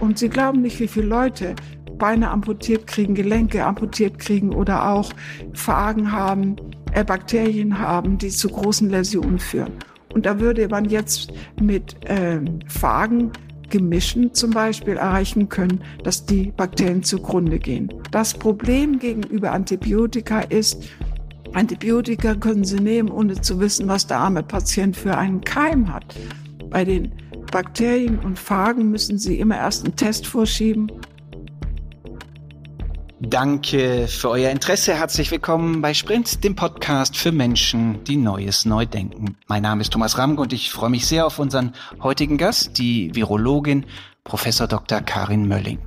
Und Sie glauben nicht, wie viele Leute Beine amputiert kriegen, Gelenke amputiert kriegen oder auch Phagen haben, äh, Bakterien haben, die zu großen Läsionen führen. Und da würde man jetzt mit äh, Phagen Gemischen zum Beispiel erreichen können, dass die Bakterien zugrunde gehen. Das Problem gegenüber Antibiotika ist, Antibiotika können Sie nehmen, ohne zu wissen, was der arme Patient für einen Keim hat. Bei den Bakterien und Phagen müssen Sie immer erst einen Test vorschieben Danke für euer Interesse. Herzlich willkommen bei Sprint, dem Podcast für Menschen, die Neues neu denken. Mein Name ist Thomas Ramg und ich freue mich sehr auf unseren heutigen Gast, die Virologin Professor Dr. Karin Mölling.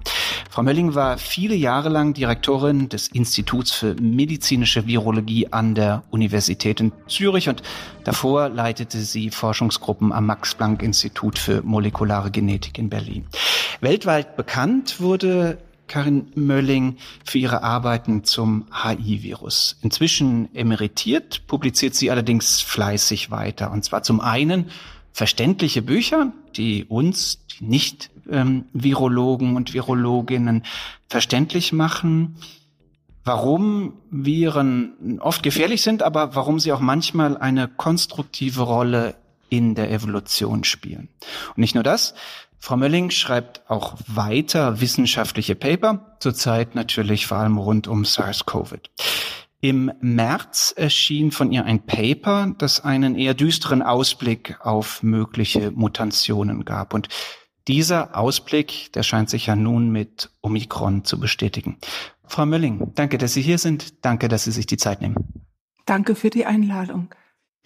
Frau Mölling war viele Jahre lang Direktorin des Instituts für medizinische Virologie an der Universität in Zürich und davor leitete sie Forschungsgruppen am Max-Planck-Institut für molekulare Genetik in Berlin. Weltweit bekannt wurde Karin Mölling für ihre Arbeiten zum HI-Virus. Inzwischen emeritiert, publiziert sie allerdings fleißig weiter. Und zwar zum einen verständliche Bücher, die uns, die Nicht-Virologen ähm, und Virologinnen verständlich machen, warum Viren oft gefährlich sind, aber warum sie auch manchmal eine konstruktive Rolle in der Evolution spielen. Und nicht nur das, Frau Mölling schreibt auch weiter wissenschaftliche Paper, zurzeit natürlich vor allem rund um SARS-CoV. Im März erschien von ihr ein Paper, das einen eher düsteren Ausblick auf mögliche Mutationen gab. Und dieser Ausblick, der scheint sich ja nun mit Omikron zu bestätigen. Frau Mölling, danke, dass Sie hier sind. Danke, dass Sie sich die Zeit nehmen. Danke für die Einladung.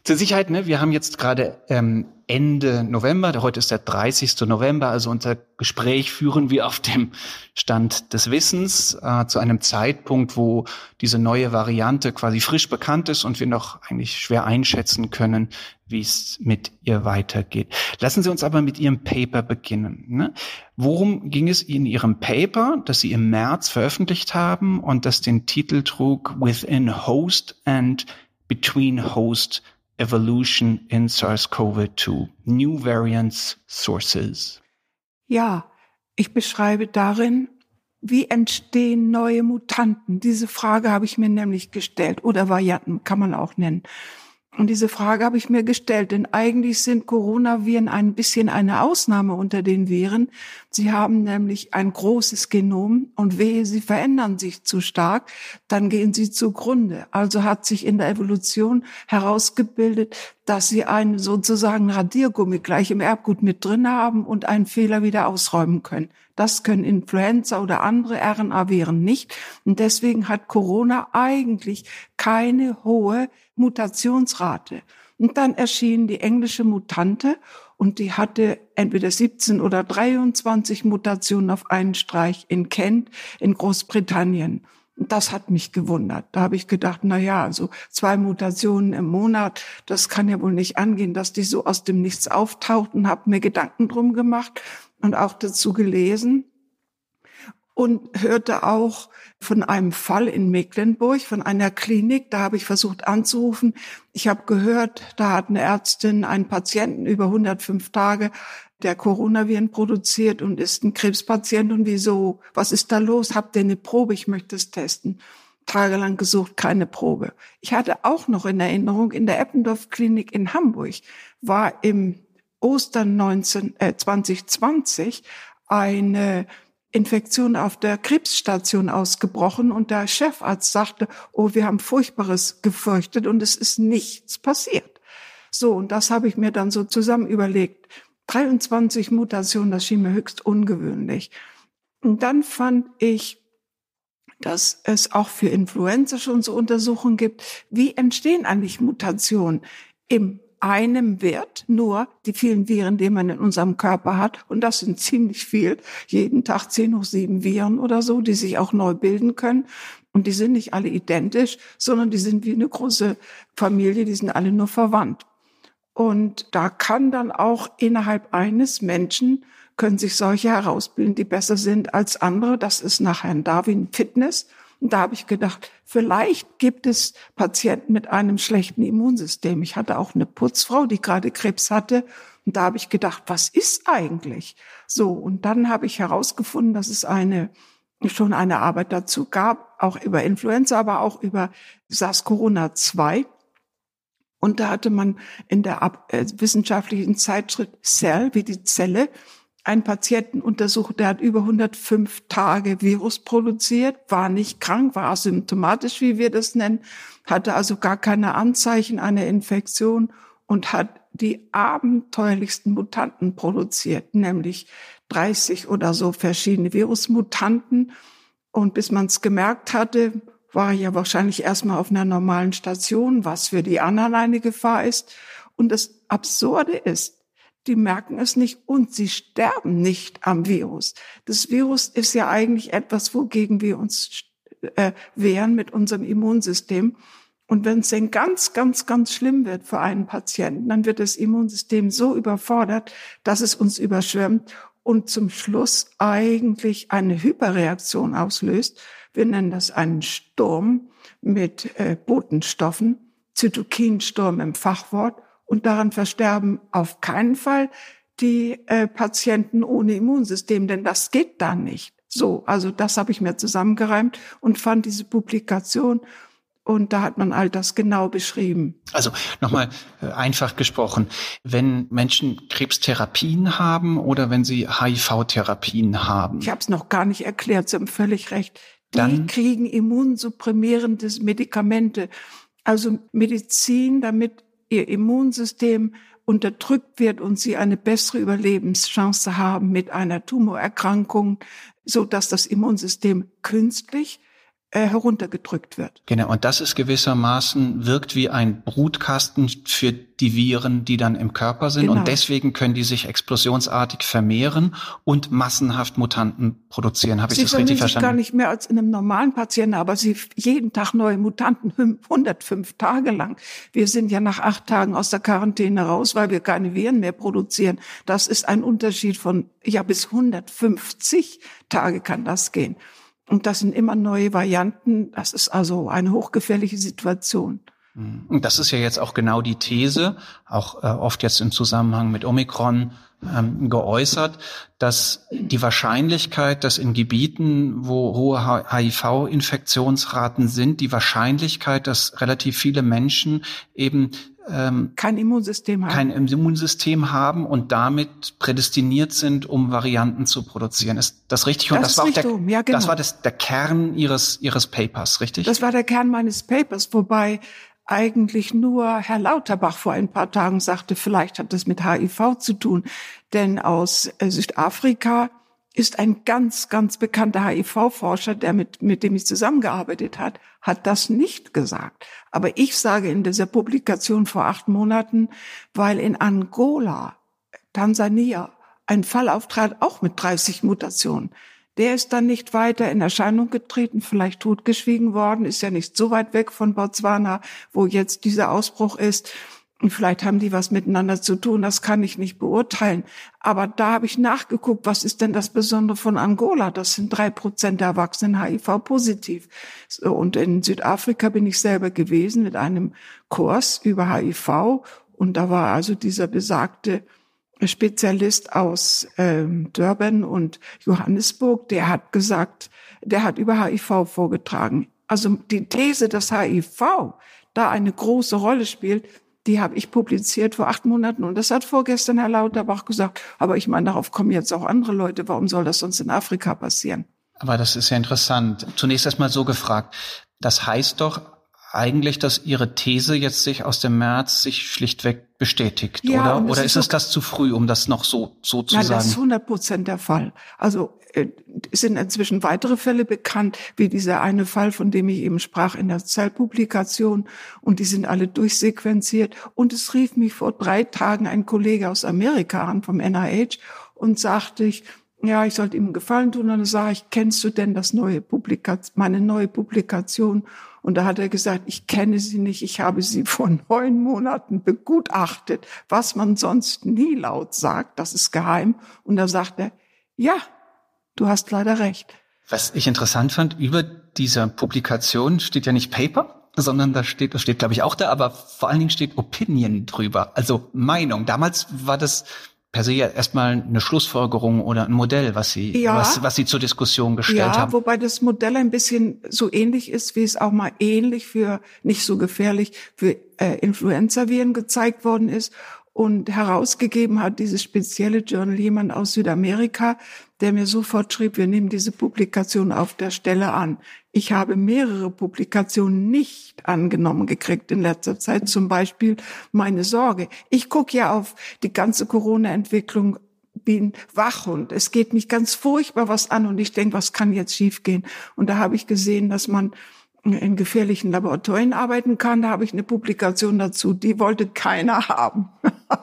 Zur Sicherheit, ne, wir haben jetzt gerade ähm, Ende November, heute ist der 30. November, also unser Gespräch führen wir auf dem Stand des Wissens äh, zu einem Zeitpunkt, wo diese neue Variante quasi frisch bekannt ist und wir noch eigentlich schwer einschätzen können, wie es mit ihr weitergeht. Lassen Sie uns aber mit Ihrem Paper beginnen. Ne? Worum ging es in Ihrem Paper, das Sie im März veröffentlicht haben und das den Titel trug Within Host and Between Host Evolution in SARS-CoV-2, New Variants Sources. Ja, ich beschreibe darin, wie entstehen neue Mutanten. Diese Frage habe ich mir nämlich gestellt oder Varianten kann man auch nennen. Und diese Frage habe ich mir gestellt, denn eigentlich sind Coronaviren ein bisschen eine Ausnahme unter den Viren. Sie haben nämlich ein großes Genom und wehe, sie verändern sich zu stark, dann gehen sie zugrunde. Also hat sich in der Evolution herausgebildet, dass sie einen sozusagen Radiergummi gleich im Erbgut mit drin haben und einen Fehler wieder ausräumen können. Das können Influenza oder andere RNA-Viren nicht. Und deswegen hat Corona eigentlich keine hohe Mutationsrate. Und dann erschien die englische Mutante und die hatte entweder 17 oder 23 Mutationen auf einen Streich in Kent in Großbritannien. Das hat mich gewundert. Da habe ich gedacht, na ja, also zwei Mutationen im Monat, das kann ja wohl nicht angehen, dass die so aus dem Nichts auftauchten, habe mir Gedanken drum gemacht und auch dazu gelesen und hörte auch von einem Fall in Mecklenburg, von einer Klinik. Da habe ich versucht anzurufen. Ich habe gehört, da hat eine Ärztin einen Patienten über 105 Tage, der Coronaviren produziert und ist ein Krebspatient. Und wieso? Was ist da los? Habt ihr eine Probe? Ich möchte es testen. Tagelang gesucht, keine Probe. Ich hatte auch noch in Erinnerung, in der Eppendorf Klinik in Hamburg war im Ostern 19, äh, 2020 eine Infektion auf der Krebsstation ausgebrochen und der Chefarzt sagte, oh, wir haben Furchtbares gefürchtet und es ist nichts passiert. So, und das habe ich mir dann so zusammen überlegt. 23 Mutationen, das schien mir höchst ungewöhnlich. Und dann fand ich, dass es auch für Influenza schon so Untersuchungen gibt. Wie entstehen eigentlich Mutationen im einem Wert nur die vielen Viren, die man in unserem Körper hat. Und das sind ziemlich viel. Jeden Tag zehn hoch sieben Viren oder so, die sich auch neu bilden können. Und die sind nicht alle identisch, sondern die sind wie eine große Familie, die sind alle nur verwandt. Und da kann dann auch innerhalb eines Menschen können sich solche herausbilden, die besser sind als andere. Das ist nach Herrn Darwin Fitness. Und da habe ich gedacht, vielleicht gibt es Patienten mit einem schlechten Immunsystem. Ich hatte auch eine Putzfrau, die gerade Krebs hatte. Und da habe ich gedacht, was ist eigentlich? So, und dann habe ich herausgefunden, dass es eine schon eine Arbeit dazu gab, auch über Influenza, aber auch über SARS-Corona-2. Und da hatte man in der äh, wissenschaftlichen Zeitschrift Cell, wie die Zelle, einen Patienten untersucht, der hat über 105 Tage Virus produziert, war nicht krank, war asymptomatisch, wie wir das nennen, hatte also gar keine Anzeichen einer Infektion und hat die abenteuerlichsten Mutanten produziert, nämlich 30 oder so verschiedene Virusmutanten. Und bis man es gemerkt hatte, war ja wahrscheinlich erstmal auf einer normalen Station, was für die anderen eine Gefahr ist. Und das Absurde ist, die merken es nicht und sie sterben nicht am Virus. Das Virus ist ja eigentlich etwas, wogegen wir uns äh, wehren mit unserem Immunsystem. Und wenn es denn ganz, ganz, ganz schlimm wird für einen Patienten, dann wird das Immunsystem so überfordert, dass es uns überschwemmt und zum Schluss eigentlich eine Hyperreaktion auslöst. Wir nennen das einen Sturm mit äh, Botenstoffen, Zytokinsturm im Fachwort. Und daran versterben auf keinen Fall die äh, Patienten ohne Immunsystem, denn das geht da nicht. So, also das habe ich mir zusammengereimt und fand diese Publikation und da hat man all das genau beschrieben. Also nochmal äh, einfach gesprochen, wenn Menschen Krebstherapien haben oder wenn sie HIV-Therapien haben. Ich habe es noch gar nicht erklärt, Sie haben völlig recht. Die Dann, kriegen immunsupprimierende Medikamente, also Medizin, damit ihr Immunsystem unterdrückt wird und sie eine bessere Überlebenschance haben mit einer Tumorerkrankung, so dass das Immunsystem künstlich heruntergedrückt wird. Genau, und das ist gewissermaßen, wirkt wie ein Brutkasten für die Viren, die dann im Körper sind. Genau. Und deswegen können die sich explosionsartig vermehren und massenhaft Mutanten produzieren. Habe ich das richtig verstanden? Sie gar nicht mehr als in einem normalen Patienten, aber sie jeden Tag neue Mutanten, 105 Tage lang. Wir sind ja nach acht Tagen aus der Quarantäne raus, weil wir keine Viren mehr produzieren. Das ist ein Unterschied von, ja, bis 150 Tage kann das gehen. Und das sind immer neue Varianten. Das ist also eine hochgefährliche Situation. Mhm. Und das ist ja jetzt auch genau die These, auch äh, oft jetzt im Zusammenhang mit Omikron ähm, geäußert, dass die Wahrscheinlichkeit, dass in Gebieten, wo hohe HIV-Infektionsraten sind, die Wahrscheinlichkeit, dass relativ viele Menschen eben ähm, kein Immunsystem haben. kein Immunsystem haben und damit prädestiniert sind, um Varianten zu produzieren. Ist das richtig? Und das, das war, der, ja, genau. das war das, der Kern Ihres, Ihres Papers, richtig? Das war der Kern meines Papers, wobei eigentlich nur Herr Lauterbach vor ein paar Tagen sagte, vielleicht hat das mit HIV zu tun. Denn aus äh, Südafrika ist ein ganz, ganz bekannter HIV-Forscher, der mit, mit dem ich zusammengearbeitet hat, hat das nicht gesagt. Aber ich sage in dieser Publikation vor acht Monaten, weil in Angola, Tansania, ein Fall auftrat, auch mit 30 Mutationen. Der ist dann nicht weiter in Erscheinung getreten, vielleicht totgeschwiegen worden, ist ja nicht so weit weg von Botswana, wo jetzt dieser Ausbruch ist. Und vielleicht haben die was miteinander zu tun, das kann ich nicht beurteilen. Aber da habe ich nachgeguckt, was ist denn das Besondere von Angola? Das sind drei Prozent der Erwachsenen HIV-positiv. Und in Südafrika bin ich selber gewesen mit einem Kurs über HIV. Und da war also dieser besagte Spezialist aus ähm, Durban und Johannesburg, der hat gesagt, der hat über HIV vorgetragen. Also die These, dass HIV da eine große Rolle spielt, die habe ich publiziert vor acht Monaten und das hat vorgestern Herr Lauterbach gesagt. Aber ich meine, darauf kommen jetzt auch andere Leute. Warum soll das sonst in Afrika passieren? Aber das ist ja interessant. Zunächst erstmal so gefragt. Das heißt doch eigentlich, dass Ihre These jetzt sich aus dem März sich schlichtweg bestätigt, ja, oder? Oder ist, ist es das zu früh, um das noch so, so zu Nein, sagen? Das ist 100 Prozent der Fall. Also äh, sind inzwischen weitere Fälle bekannt, wie dieser eine Fall, von dem ich eben sprach in der Zellpublikation. Und die sind alle durchsequenziert. Und es rief mich vor drei Tagen ein Kollege aus Amerika an, vom NIH, und sagte ich, ja, ich sollte ihm einen Gefallen tun. Und dann sage ich, kennst du denn das neue Publikation, meine neue Publikation? Und da hat er gesagt, ich kenne sie nicht, ich habe sie vor neun Monaten begutachtet, was man sonst nie laut sagt, das ist geheim. Und da sagt er, ja, du hast leider recht. Was ich interessant fand, über dieser Publikation steht ja nicht Paper, sondern da steht, das steht glaube ich auch da, aber vor allen Dingen steht Opinion drüber, also Meinung. Damals war das per se ja erstmal eine Schlussfolgerung oder ein Modell, was Sie, ja, was, was Sie zur Diskussion gestellt ja, haben. Wobei das Modell ein bisschen so ähnlich ist, wie es auch mal ähnlich für nicht so gefährlich für äh, Influenza-Viren gezeigt worden ist. Und herausgegeben hat dieses spezielle Journal jemand aus Südamerika, der mir sofort schrieb, wir nehmen diese Publikation auf der Stelle an. Ich habe mehrere Publikationen nicht angenommen gekriegt in letzter Zeit, zum Beispiel meine Sorge. Ich gucke ja auf die ganze Corona-Entwicklung bin wach und es geht mich ganz furchtbar was an und ich denke, was kann jetzt schiefgehen? Und da habe ich gesehen, dass man in gefährlichen Laboratorien arbeiten kann. Da habe ich eine Publikation dazu, die wollte keiner haben.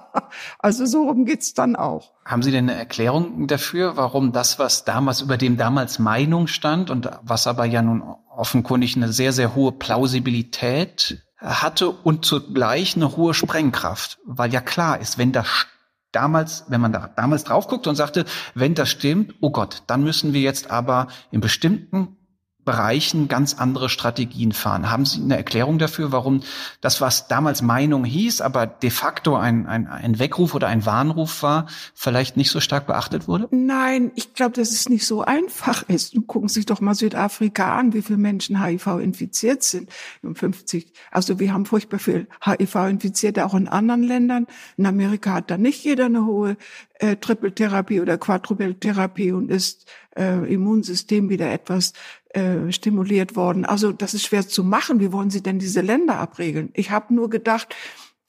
also so rum geht's dann auch. Haben Sie denn eine Erklärung dafür, warum das, was damals über dem damals Meinung stand und was aber ja nun offenkundig eine sehr, sehr hohe Plausibilität hatte und zugleich eine hohe Sprengkraft? Weil ja klar ist, wenn das damals, wenn man da damals drauf guckt und sagte, wenn das stimmt, oh Gott, dann müssen wir jetzt aber in bestimmten Bereichen ganz andere Strategien fahren. Haben Sie eine Erklärung dafür, warum das, was damals Meinung hieß, aber de facto ein, ein, ein Weckruf oder ein Warnruf war, vielleicht nicht so stark beachtet wurde? Nein, ich glaube, dass es nicht so einfach ist. Und gucken Sie sich doch mal Südafrika an, wie viele Menschen HIV infiziert sind. 50. Also wir haben furchtbar viel HIV-Infizierte auch in anderen Ländern. In Amerika hat da nicht jeder eine hohe äh, Triple-Therapie oder Quadruple-Therapie und ist äh, Immunsystem wieder etwas äh, stimuliert worden. Also das ist schwer zu machen. Wie wollen Sie denn diese Länder abregeln? Ich habe nur gedacht,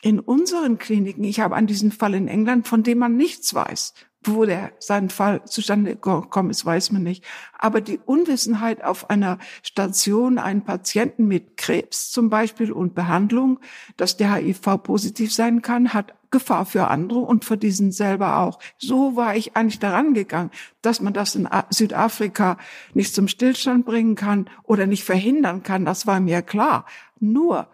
in unseren Kliniken, ich habe an diesen Fall in England, von dem man nichts weiß. Wo der sein Fall zustande gekommen ist, weiß man nicht. Aber die Unwissenheit auf einer Station, einen Patienten mit Krebs zum Beispiel und Behandlung, dass der HIV positiv sein kann, hat Gefahr für andere und für diesen selber auch. So war ich eigentlich daran gegangen, dass man das in Südafrika nicht zum Stillstand bringen kann oder nicht verhindern kann, das war mir klar. Nur,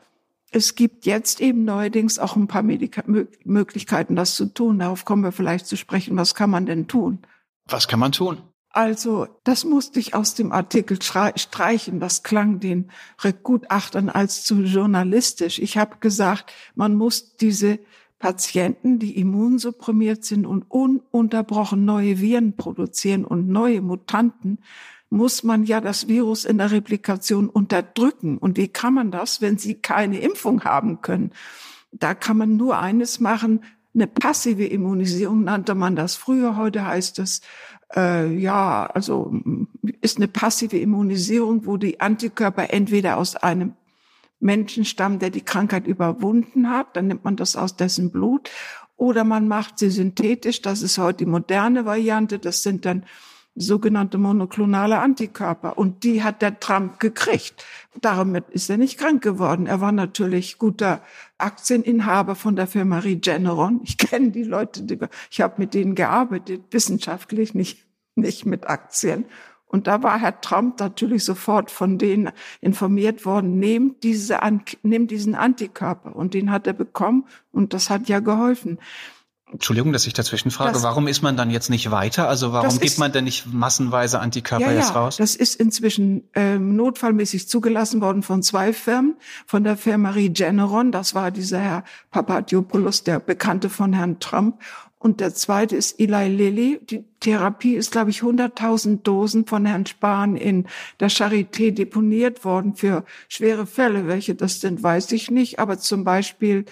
es gibt jetzt eben neuerdings auch ein paar Medika Möglichkeiten, das zu tun. Darauf kommen wir vielleicht zu sprechen. Was kann man denn tun? Was kann man tun? Also, das musste ich aus dem Artikel streichen. Das klang den Gutachtern als zu journalistisch. Ich habe gesagt, man muss diese Patienten, die immunsupprimiert sind und ununterbrochen neue Viren produzieren und neue Mutanten, muss man ja das Virus in der Replikation unterdrücken. Und wie kann man das, wenn sie keine Impfung haben können? Da kann man nur eines machen, eine passive Immunisierung nannte man das früher, heute heißt es, äh, ja, also ist eine passive Immunisierung, wo die Antikörper entweder aus einem Menschenstamm, der die Krankheit überwunden hat, dann nimmt man das aus dessen Blut. Oder man macht sie synthetisch, das ist heute die moderne Variante, das sind dann sogenannte monoklonale Antikörper. Und die hat der Trump gekriegt. Damit ist er nicht krank geworden. Er war natürlich guter Aktieninhaber von der Firma Regeneron. Ich kenne die Leute, ich habe mit denen gearbeitet, wissenschaftlich, nicht, nicht mit Aktien. Und da war Herr Trump natürlich sofort von denen informiert worden, nehmt, diese, nehmt diesen Antikörper. Und den hat er bekommen und das hat ja geholfen. Entschuldigung, dass ich dazwischen frage. Das, warum ist man dann jetzt nicht weiter? Also warum gibt ist, man denn nicht massenweise Antikörper ja, jetzt raus? Das ist inzwischen ähm, notfallmäßig zugelassen worden von zwei Firmen. Von der Firma Regeneron, das war dieser Herr Papadiopoulos, der Bekannte von Herrn Trump. Und der zweite ist Eli Lilly. Die Therapie ist, glaube ich, 100.000 Dosen von Herrn Spahn in der Charité deponiert worden für schwere Fälle. Welche das sind, weiß ich nicht. Aber zum Beispiel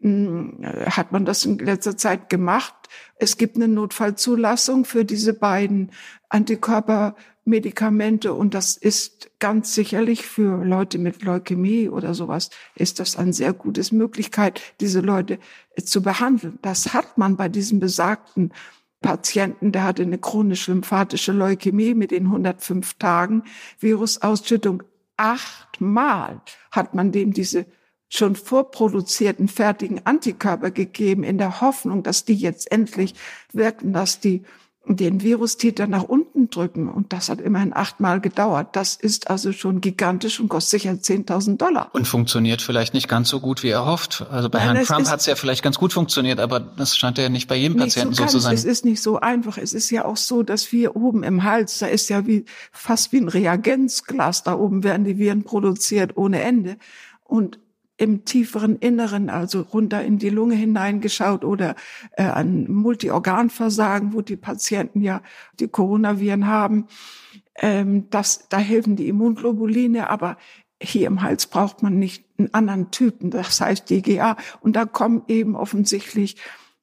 mh, hm, hat man das in letzter Zeit gemacht. Es gibt eine Notfallzulassung für diese beiden Antikörper Medikamente und das ist ganz sicherlich für Leute mit Leukämie oder sowas ist das eine sehr gute Möglichkeit, diese Leute äh, zu behandeln. Das hat man bei diesem besagten Patienten, der hatte eine chronische lymphatische Leukämie mit den 105 Tagen Virusausschüttung. Achtmal hat man dem diese schon vorproduzierten fertigen Antikörper gegeben in der Hoffnung, dass die jetzt endlich wirken, dass die den Virustitel nach unten drücken. Und das hat immerhin achtmal gedauert. Das ist also schon gigantisch und kostet sicher 10.000 Dollar. Und funktioniert vielleicht nicht ganz so gut, wie er hofft. Also bei Nein, Herrn Trump hat es ja vielleicht ganz gut funktioniert, aber das scheint ja nicht bei jedem Patienten so, so, zu sein. Es ist nicht so einfach. Es ist ja auch so, dass wir oben im Hals, da ist ja wie, fast wie ein Reagenzglas. Da oben werden die Viren produziert ohne Ende. Und im tieferen Inneren, also runter in die Lunge hineingeschaut oder äh, an Multiorganversagen, wo die Patienten ja die Coronaviren haben. Ähm, das, da helfen die Immunglobuline, aber hier im Hals braucht man nicht einen anderen Typen, das heißt DGA. Und da kommen eben offensichtlich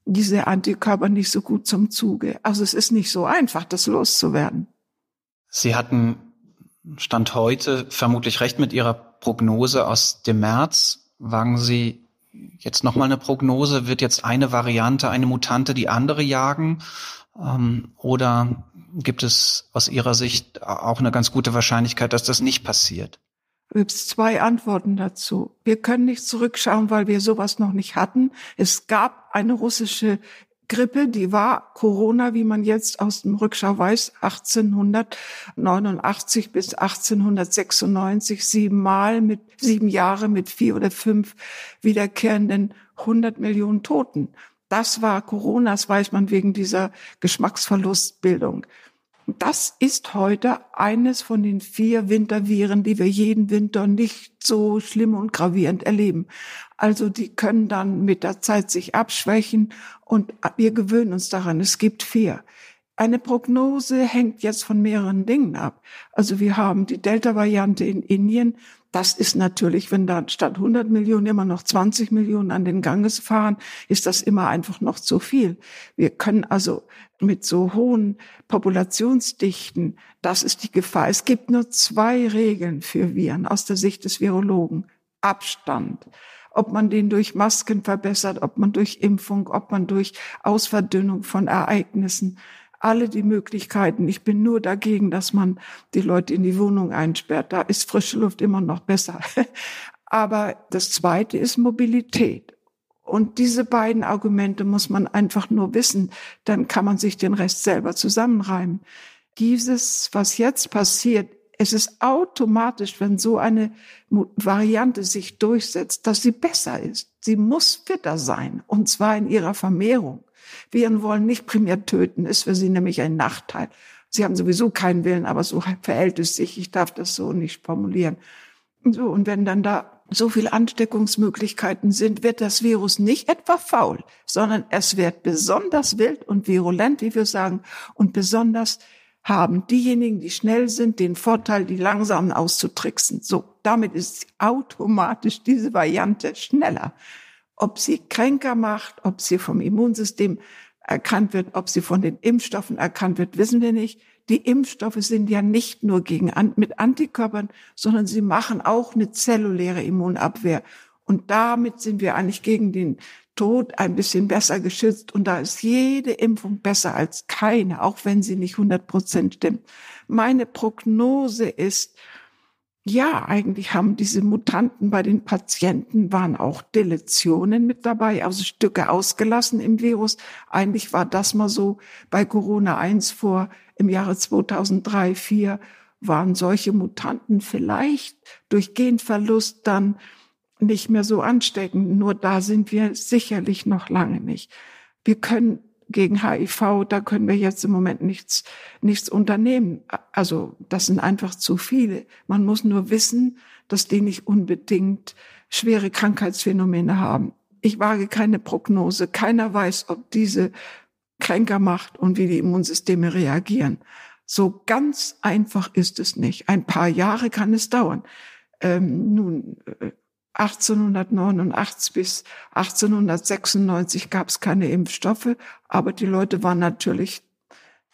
diese Antikörper nicht so gut zum Zuge. Also es ist nicht so einfach, das loszuwerden. Sie hatten Stand heute vermutlich recht mit Ihrer Prognose aus dem März. Wagen Sie jetzt nochmal eine Prognose? Wird jetzt eine Variante, eine Mutante die andere jagen? Ähm, oder gibt es aus Ihrer Sicht auch eine ganz gute Wahrscheinlichkeit, dass das nicht passiert? Es zwei Antworten dazu. Wir können nicht zurückschauen, weil wir sowas noch nicht hatten. Es gab eine russische Grippe, die war Corona, wie man jetzt aus dem Rückschau weiß, 1889 bis 1896 siebenmal mit sieben Jahre mit vier oder fünf wiederkehrenden 100 Millionen Toten. Das war Corona, das weiß man wegen dieser Geschmacksverlustbildung. Das ist heute eines von den vier Winterviren, die wir jeden Winter nicht so schlimm und gravierend erleben. Also die können dann mit der Zeit sich abschwächen und wir gewöhnen uns daran. Es gibt vier. Eine Prognose hängt jetzt von mehreren Dingen ab. Also wir haben die Delta-Variante in Indien. Das ist natürlich, wenn da statt 100 Millionen immer noch 20 Millionen an den Ganges fahren, ist das immer einfach noch zu viel. Wir können also mit so hohen Populationsdichten, das ist die Gefahr. Es gibt nur zwei Regeln für Viren aus der Sicht des Virologen. Abstand ob man den durch Masken verbessert, ob man durch Impfung, ob man durch Ausverdünnung von Ereignissen, alle die Möglichkeiten. Ich bin nur dagegen, dass man die Leute in die Wohnung einsperrt. Da ist frische Luft immer noch besser. Aber das Zweite ist Mobilität. Und diese beiden Argumente muss man einfach nur wissen. Dann kann man sich den Rest selber zusammenreimen. Dieses, was jetzt passiert, es ist automatisch, wenn so eine Variante sich durchsetzt, dass sie besser ist. Sie muss fitter sein, und zwar in ihrer Vermehrung. Viren wollen nicht primär töten, ist für sie nämlich ein Nachteil. Sie haben sowieso keinen Willen, aber so verhält es sich. Ich darf das so nicht formulieren. So, und wenn dann da so viele Ansteckungsmöglichkeiten sind, wird das Virus nicht etwa faul, sondern es wird besonders wild und virulent, wie wir sagen, und besonders haben diejenigen, die schnell sind, den Vorteil, die langsamen auszutricksen. So, damit ist automatisch diese Variante schneller. Ob sie kränker macht, ob sie vom Immunsystem erkannt wird, ob sie von den Impfstoffen erkannt wird, wissen wir nicht. Die Impfstoffe sind ja nicht nur gegen, mit Antikörpern, sondern sie machen auch eine zelluläre Immunabwehr. Und damit sind wir eigentlich gegen den Tod ein bisschen besser geschützt. Und da ist jede Impfung besser als keine, auch wenn sie nicht 100 Prozent stimmt. Meine Prognose ist, ja, eigentlich haben diese Mutanten bei den Patienten waren auch Deletionen mit dabei, also Stücke ausgelassen im Virus. Eigentlich war das mal so bei Corona 1 vor im Jahre 2003, 2004 waren solche Mutanten vielleicht durch Genverlust dann nicht mehr so anstecken. Nur da sind wir sicherlich noch lange nicht. Wir können gegen HIV, da können wir jetzt im Moment nichts, nichts unternehmen. Also das sind einfach zu viele. Man muss nur wissen, dass die nicht unbedingt schwere Krankheitsphänomene haben. Ich wage keine Prognose. Keiner weiß, ob diese kränker macht und wie die Immunsysteme reagieren. So ganz einfach ist es nicht. Ein paar Jahre kann es dauern. Ähm, nun, äh, 1889 bis 1896 gab es keine Impfstoffe, aber die Leute waren natürlich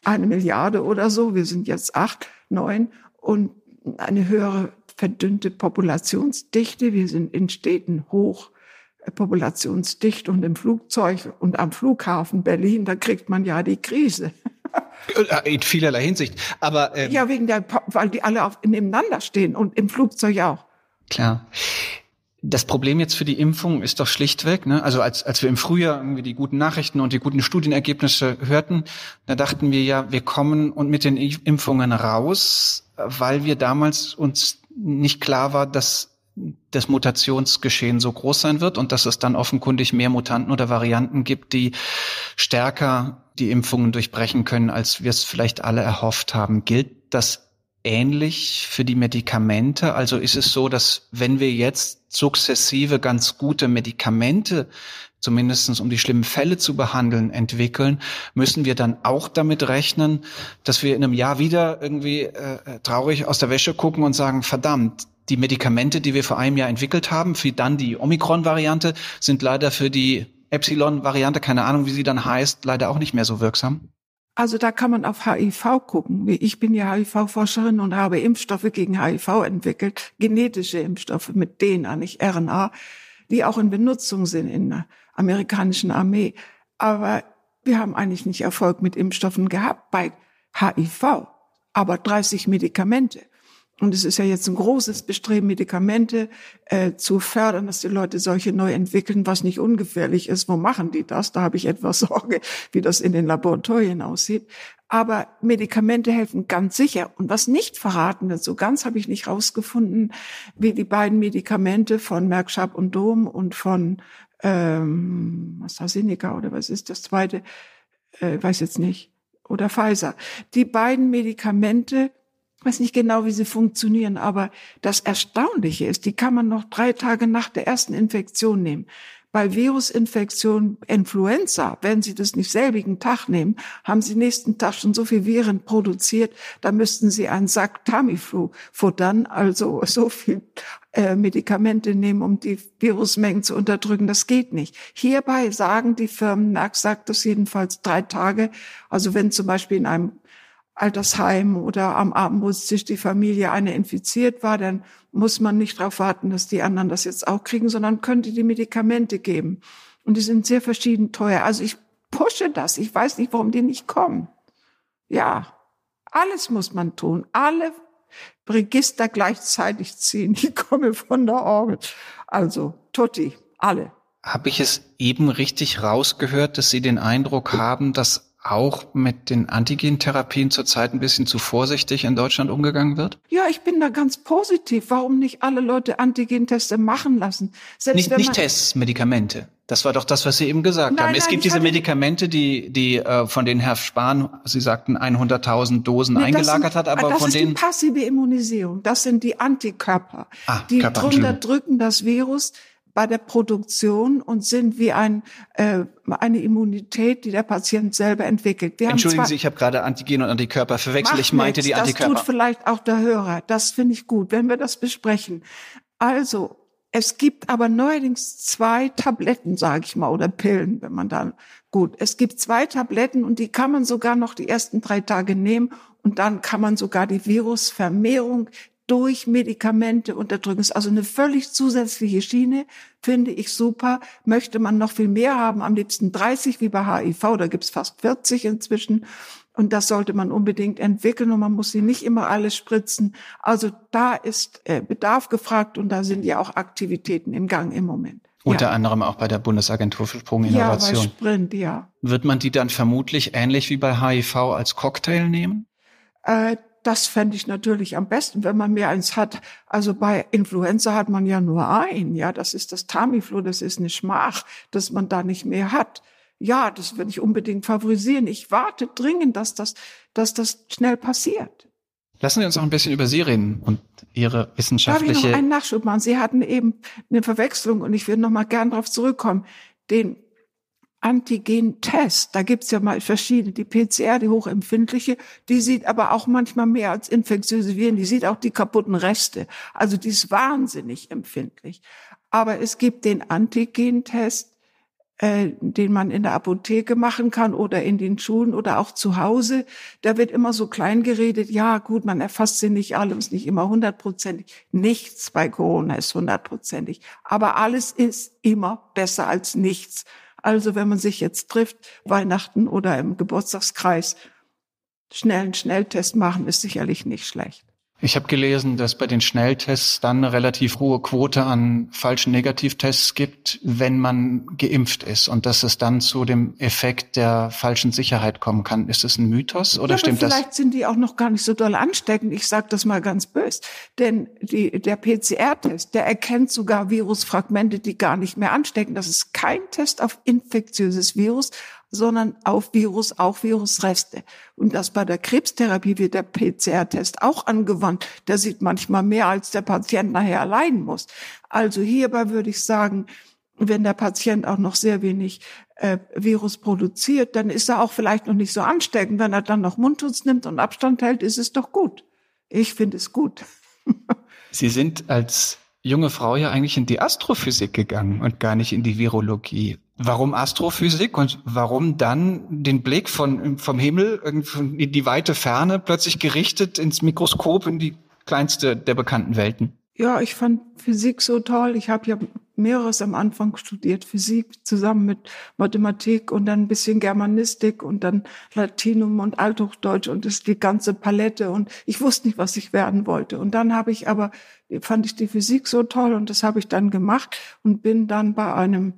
eine Milliarde oder so. Wir sind jetzt acht, neun und eine höhere verdünnte Populationsdichte. Wir sind in Städten hoch äh, populationsdicht und im Flugzeug und am Flughafen Berlin, da kriegt man ja die Krise. In vielerlei Hinsicht. Aber ähm, ja, wegen der, weil die alle auf, nebeneinander stehen und im Flugzeug auch. Klar. Das Problem jetzt für die Impfung ist doch schlichtweg, ne? also als, als wir im Frühjahr irgendwie die guten Nachrichten und die guten Studienergebnisse hörten, da dachten wir ja, wir kommen und mit den Impfungen raus, weil wir damals uns nicht klar war, dass das Mutationsgeschehen so groß sein wird und dass es dann offenkundig mehr Mutanten oder Varianten gibt, die stärker die Impfungen durchbrechen können, als wir es vielleicht alle erhofft haben. Gilt das ähnlich für die Medikamente? Also ist es so, dass wenn wir jetzt sukzessive ganz gute Medikamente zumindestens um die schlimmen Fälle zu behandeln, entwickeln, müssen wir dann auch damit rechnen, dass wir in einem Jahr wieder irgendwie äh, traurig aus der Wäsche gucken und sagen, verdammt, die Medikamente, die wir vor einem Jahr entwickelt haben, für dann die Omikron-Variante, sind leider für die Epsilon-Variante, keine Ahnung, wie sie dann heißt, leider auch nicht mehr so wirksam? Also da kann man auf HIV gucken. Ich bin ja HIV-Forscherin und habe Impfstoffe gegen HIV entwickelt, genetische Impfstoffe mit DNA, nicht RNA, die auch in Benutzung sind in der amerikanischen Armee. Aber wir haben eigentlich nicht Erfolg mit Impfstoffen gehabt bei HIV, aber 30 Medikamente. Und es ist ja jetzt ein großes Bestreben, Medikamente äh, zu fördern, dass die Leute solche neu entwickeln, was nicht ungefährlich ist. Wo machen die das? Da habe ich etwas Sorge, wie das in den Laboratorien aussieht. Aber Medikamente helfen ganz sicher. Und was nicht verraten wird, so ganz habe ich nicht rausgefunden, wie die beiden Medikamente von Merck, Sharp und Dom und von ähm, AstraZeneca oder was ist das zweite, äh, weiß jetzt nicht, oder Pfizer. Die beiden Medikamente weiß nicht genau, wie sie funktionieren, aber das Erstaunliche ist, die kann man noch drei Tage nach der ersten Infektion nehmen. Bei Virusinfektion Influenza, wenn Sie das nicht selbigen Tag nehmen, haben Sie nächsten Tag schon so viel Viren produziert, da müssten Sie einen Sack Tamiflu futtern, also so viel äh, Medikamente nehmen, um die Virusmengen zu unterdrücken. Das geht nicht. Hierbei sagen die Firmen, Merck sagt das jedenfalls drei Tage. Also wenn zum Beispiel in einem Altersheim oder am Abendbrotstisch die Familie eine infiziert war, dann muss man nicht darauf warten, dass die anderen das jetzt auch kriegen, sondern könnte die Medikamente geben. Und die sind sehr verschieden teuer. Also ich pushe das. Ich weiß nicht, warum die nicht kommen. Ja, alles muss man tun. Alle Register gleichzeitig ziehen. Ich komme von der Orgel. Also, Tutti, alle. Habe ich es eben richtig rausgehört, dass Sie den Eindruck haben, dass auch mit den Antigentherapien zurzeit ein bisschen zu vorsichtig in Deutschland umgegangen wird? Ja, ich bin da ganz positiv. Warum nicht alle Leute Antigenteste machen lassen? Selbst nicht, nicht Tests, Medikamente. Das war doch das, was Sie eben gesagt nein, haben. Es nein, gibt diese Medikamente, die, die äh, von denen Herr Spahn, Sie sagten, 100.000 Dosen nee, eingelagert sind, hat, aber das von ist denen die passive Immunisierung. Das sind die Antikörper, ah, die Körper, drunter drücken das Virus bei der Produktion und sind wie ein, äh, eine Immunität, die der Patient selber entwickelt. Wir Entschuldigen Sie, ich habe gerade Antigen und Antikörper verwechselt. Ich meinte nichts, die Antikörper. Das tut vielleicht auch der Hörer. Das finde ich gut, wenn wir das besprechen. Also, es gibt aber neuerdings zwei Tabletten, sage ich mal, oder Pillen, wenn man da gut. Es gibt zwei Tabletten und die kann man sogar noch die ersten drei Tage nehmen und dann kann man sogar die Virusvermehrung durch Medikamente unterdrücken. Das ist also eine völlig zusätzliche Schiene, finde ich super. Möchte man noch viel mehr haben, am liebsten 30 wie bei HIV, da gibt's fast 40 inzwischen. Und das sollte man unbedingt entwickeln und man muss sie nicht immer alles spritzen. Also da ist äh, Bedarf gefragt und da sind ja auch Aktivitäten im Gang im Moment. Unter ja. anderem auch bei der Bundesagentur für Sprunginnovation. Ja, bei Sprint, ja. Wird man die dann vermutlich ähnlich wie bei HIV als Cocktail nehmen? Äh, das fände ich natürlich am besten, wenn man mehr eins hat. Also bei Influenza hat man ja nur ein. Ja, das ist das Tamiflu, das ist eine Schmach, dass man da nicht mehr hat. Ja, das würde ich unbedingt favorisieren. Ich warte dringend, dass das, dass das schnell passiert. Lassen Sie uns auch ein bisschen über Sie reden und Ihre wissenschaftliche. Darf ich noch einen Nachschub machen? Sie hatten eben eine Verwechslung und ich würde noch mal gern darauf zurückkommen. Den Antigen-Test. Da gibt's ja mal verschiedene. Die PCR, die hochempfindliche, die sieht aber auch manchmal mehr als infektiöse Viren. Die sieht auch die kaputten Reste. Also die ist wahnsinnig empfindlich. Aber es gibt den Antigen-Test, äh, den man in der Apotheke machen kann oder in den Schulen oder auch zu Hause. Da wird immer so klein geredet. Ja, gut, man erfasst sie nicht alle, ist nicht immer hundertprozentig. Nichts bei Corona ist hundertprozentig. Aber alles ist immer besser als nichts. Also wenn man sich jetzt trifft, Weihnachten oder im Geburtstagskreis, schnell einen Schnelltest machen, ist sicherlich nicht schlecht. Ich habe gelesen, dass bei den Schnelltests dann eine relativ hohe Quote an falschen Negativtests gibt, wenn man geimpft ist und dass es dann zu dem Effekt der falschen Sicherheit kommen kann. Ist das ein Mythos oder ja, stimmt vielleicht das? Vielleicht sind die auch noch gar nicht so doll ansteckend. Ich sage das mal ganz böse. Denn die, der PCR-Test, der erkennt sogar Virusfragmente, die gar nicht mehr anstecken. Das ist kein Test auf infektiöses Virus, sondern auf Virus, auch Virusreste. Und das bei der Krebstherapie wird der PCR-Test auch angewandt. Der sieht manchmal mehr, als der Patient nachher allein muss. Also hierbei würde ich sagen, wenn der Patient auch noch sehr wenig äh, Virus produziert, dann ist er auch vielleicht noch nicht so ansteckend. Wenn er dann noch Mundschutz nimmt und Abstand hält, ist es doch gut. Ich finde es gut. Sie sind als junge Frau ja eigentlich in die Astrophysik gegangen und gar nicht in die Virologie. Warum Astrophysik und warum dann den Blick von, vom Himmel in die weite Ferne plötzlich gerichtet ins Mikroskop, in die kleinste der bekannten Welten? Ja, ich fand Physik so toll. Ich habe ja mehreres am Anfang studiert. Physik zusammen mit Mathematik und dann ein bisschen Germanistik und dann Latinum und Althochdeutsch und das die ganze Palette. Und ich wusste nicht, was ich werden wollte. Und dann habe ich aber, fand ich die Physik so toll und das habe ich dann gemacht und bin dann bei einem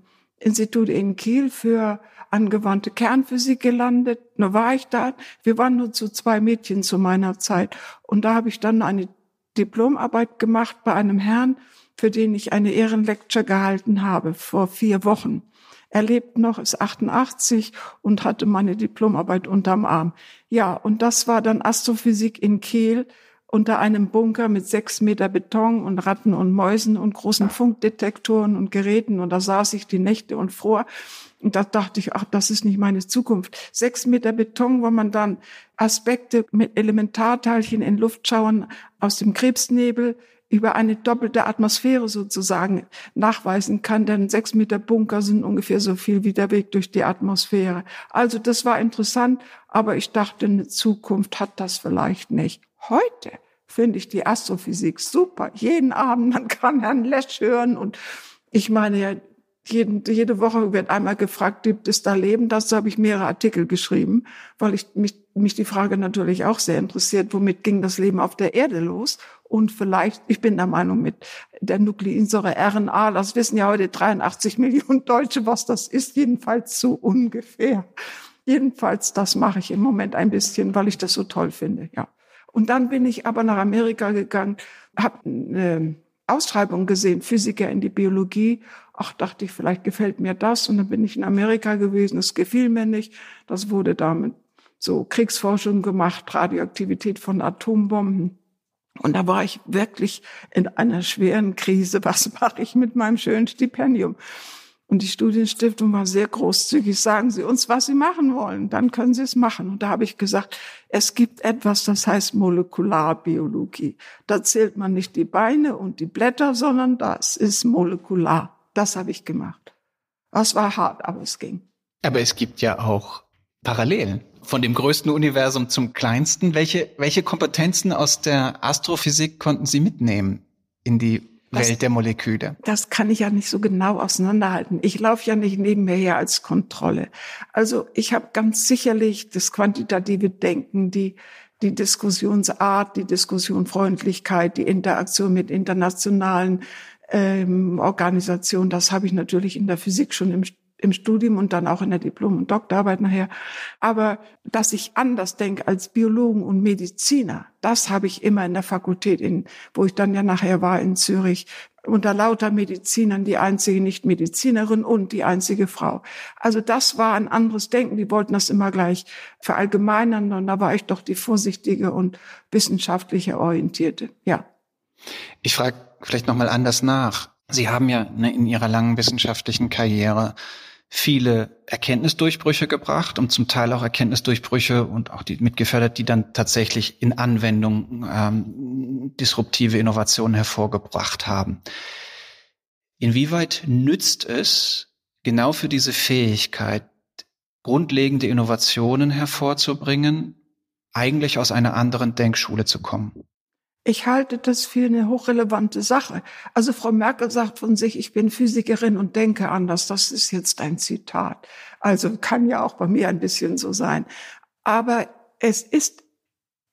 Institut in Kiel für angewandte Kernphysik gelandet. Nur war ich da. Wir waren nur zu zwei Mädchen zu meiner Zeit. Und da habe ich dann eine Diplomarbeit gemacht bei einem Herrn, für den ich eine Ehrenlecture gehalten habe vor vier Wochen. Er lebt noch, ist 88 und hatte meine Diplomarbeit unterm Arm. Ja, und das war dann Astrophysik in Kiel unter einem Bunker mit sechs Meter Beton und Ratten und Mäusen und großen Funkdetektoren und Geräten. Und da saß ich die Nächte und fror. Und da dachte ich, ach, das ist nicht meine Zukunft. Sechs Meter Beton, wo man dann Aspekte mit Elementarteilchen in Luftschauern aus dem Krebsnebel über eine doppelte Atmosphäre sozusagen nachweisen kann, denn sechs Meter Bunker sind ungefähr so viel wie der Weg durch die Atmosphäre. Also das war interessant, aber ich dachte, eine Zukunft hat das vielleicht nicht. Heute finde ich die Astrophysik super. Jeden Abend, man kann Herrn Lesch hören und ich meine ja, jeden, jede Woche wird einmal gefragt, gibt es da Leben? Dazu habe ich mehrere Artikel geschrieben, weil ich mich, mich die Frage natürlich auch sehr interessiert, womit ging das Leben auf der Erde los? Und vielleicht, ich bin der Meinung, mit der Nukleinsäure RNA, das wissen ja heute 83 Millionen Deutsche, was das ist, jedenfalls so ungefähr. Jedenfalls, das mache ich im Moment ein bisschen, weil ich das so toll finde, ja. Und dann bin ich aber nach Amerika gegangen, habe eine Ausschreibung gesehen, Physiker in die Biologie. Ach, dachte ich, vielleicht gefällt mir das. Und dann bin ich in Amerika gewesen. Es gefiel mir nicht. Das wurde damit so Kriegsforschung gemacht, Radioaktivität von Atombomben. Und da war ich wirklich in einer schweren Krise. Was mache ich mit meinem schönen Stipendium? Und die Studienstiftung war sehr großzügig. Sagen Sie uns, was Sie machen wollen, dann können Sie es machen. Und da habe ich gesagt, es gibt etwas, das heißt Molekularbiologie. Da zählt man nicht die Beine und die Blätter, sondern das ist molekular. Das habe ich gemacht. Das war hart, aber es ging. Aber es gibt ja auch Parallelen. Von dem größten Universum zum kleinsten. Welche, welche Kompetenzen aus der Astrophysik konnten Sie mitnehmen in die das, Welt der Moleküle. Das kann ich ja nicht so genau auseinanderhalten. Ich laufe ja nicht neben mir her als Kontrolle. Also ich habe ganz sicherlich das quantitative Denken, die die Diskussionsart, die Diskussionfreundlichkeit, die Interaktion mit internationalen ähm, Organisationen, das habe ich natürlich in der Physik schon im im Studium und dann auch in der Diplom- und Doktorarbeit nachher. Aber dass ich anders denke als Biologen und Mediziner, das habe ich immer in der Fakultät, in, wo ich dann ja nachher war in Zürich, unter lauter Medizinern die einzige Nicht-Medizinerin und die einzige Frau. Also das war ein anderes Denken. Die wollten das immer gleich verallgemeinern und da war ich doch die vorsichtige und wissenschaftliche orientierte. Ja. Ich frage vielleicht nochmal anders nach. Sie haben ja ne, in Ihrer langen wissenschaftlichen Karriere viele Erkenntnisdurchbrüche gebracht und zum Teil auch Erkenntnisdurchbrüche und auch die mitgefördert, die dann tatsächlich in Anwendung ähm, disruptive Innovationen hervorgebracht haben. Inwieweit nützt es genau für diese Fähigkeit, grundlegende Innovationen hervorzubringen, eigentlich aus einer anderen Denkschule zu kommen? Ich halte das für eine hochrelevante Sache. Also Frau Merkel sagt von sich, ich bin Physikerin und denke anders. Das ist jetzt ein Zitat. Also kann ja auch bei mir ein bisschen so sein. Aber es ist